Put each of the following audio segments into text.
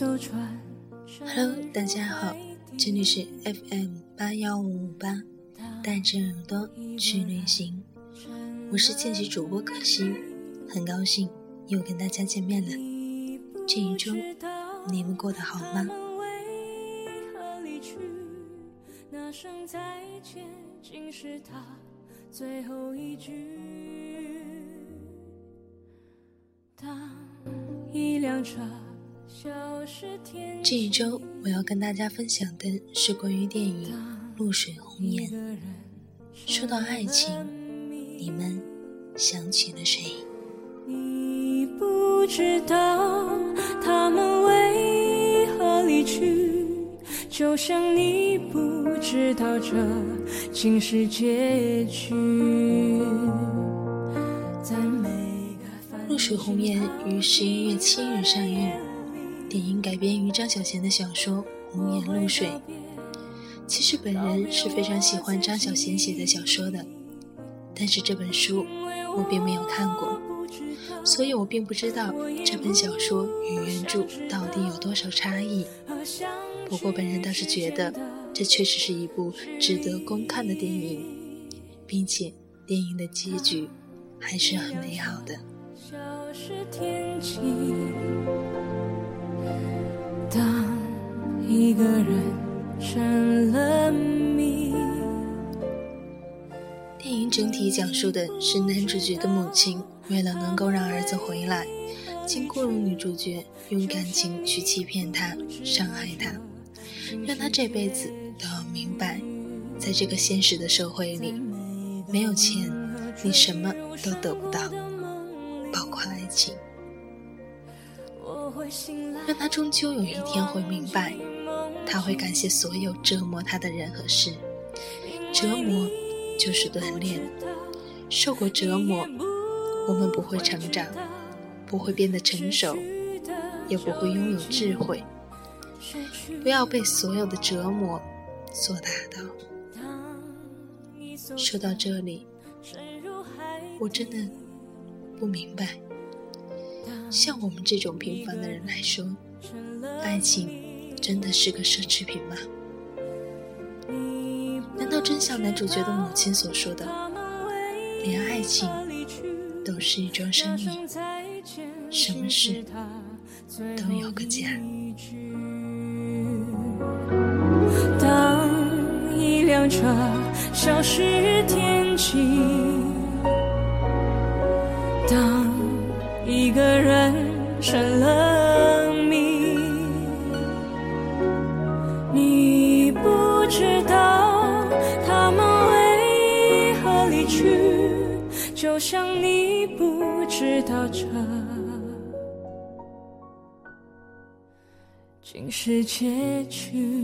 Hello，大家好，这里是 FM 八幺五五八，带着耳朵去旅行，我是见习主播可心，很高兴又跟大家见面了。这一周你们过得好吗？最后一句，当一辆车。这一周我要跟大家分享的是关于电影《露水红颜》。说到爱情，你们想起了谁？你不知道他们为何离去，就像你不知道这竟是结局。在每个《露水红颜》于十一月七日上映。电影改编于张小娴的小说《红颜露水》。其实本人是非常喜欢张小娴写的小说的，但是这本书我并没有看过，所以我并不知道这本小说与原著到底有多少差异。不过本人倒是觉得，这确实是一部值得观看的电影，并且电影的结局还是很美好的。当一个人成了谜。电影整体讲述的是男主角的母亲为了能够让儿子回来，竟雇佣女主角用感情去欺骗他、伤害他，让他这辈子都要明白，在这个现实的社会里，没有钱你什么都得不到，包括爱情。让他终究有一天会明白，他会感谢所有折磨他的人和事。折磨就是锻炼，受过折磨，我们不会成长，不会变得成熟，也不会拥有智慧。不要被所有的折磨所打倒。说到这里，我真的不明白。像我们这种平凡的人来说，爱情真的是个奢侈品吗？难道真像男主角的母亲所说的，连爱情都是一桩生意，什么事都有个价？当一辆车消失天际。当一个人成了知道这竟是结局。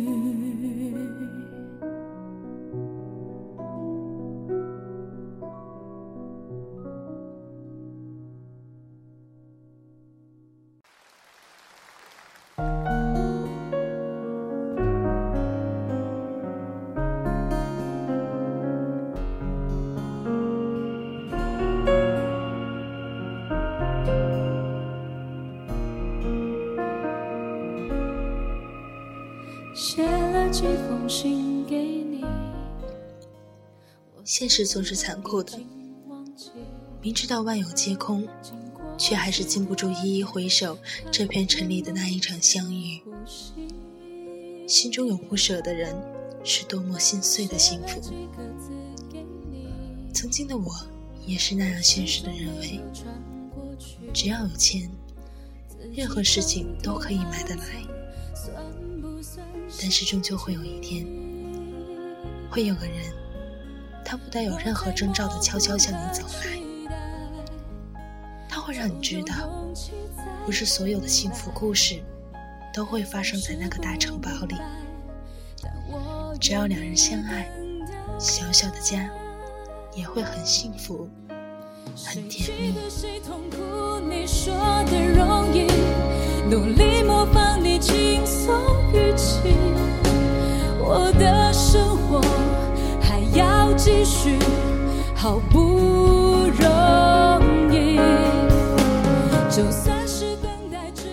现实总是残酷的，明知道万有皆空，却还是禁不住一一回首这片城里的那一场相遇。心中有不舍的人，是多么心碎的幸福。曾经的我，也是那样现实的认为，只要有钱，任何事情都可以买得来。但是终究会有一天，会有个人，他不带有任何征兆的悄悄向你走来，他会让你知道，不是所有的幸福故事都会发生在那个大城堡里。只要两人相爱，小小的家也会很幸福，很甜蜜。努力模仿你轻松语气，我的生活还要继续，好不容易。就算是等待，只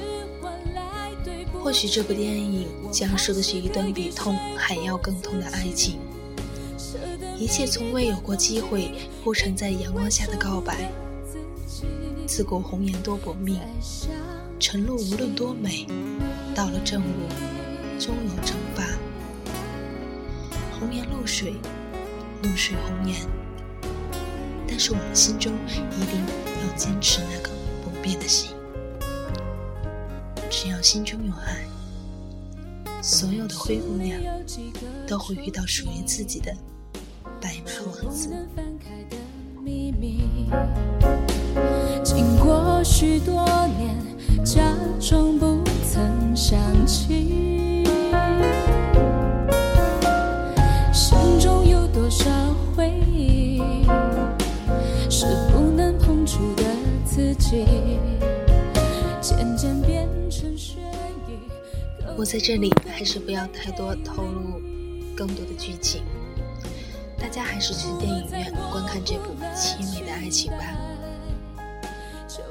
换来对不或许这部电影讲述的是一段比痛还要更痛的爱情，一切从未有过机会铺陈在阳光下的告白。自古红颜多薄命，晨露无论多美，到了正午终有蒸发。红颜露水，露水红颜，但是我们心中一定要坚持那个不变的心。只要心中有爱，所有的灰姑娘都会遇到属于自己的白马王子。经过许多年，假装不曾想起，心中有多少回忆，是不能碰触的自己。我在这里还是不要太多透露更多的剧情，大家还是去电影院观看这部凄美的爱情吧。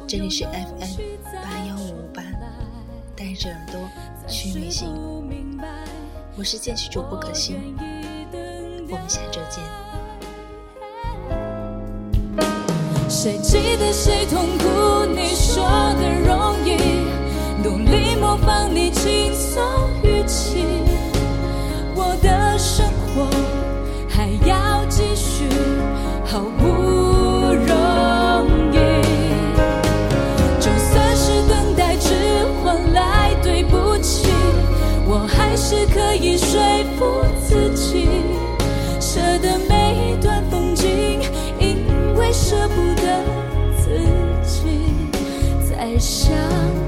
这里是 FM 八幺五五八，带着耳朵去旅行，我是剑曲主播可心，我们下周见。谁记得谁痛苦？你说的容易。努力模仿你轻松语气。是可以说服自己舍得每一段风景，因为舍不得自己在想。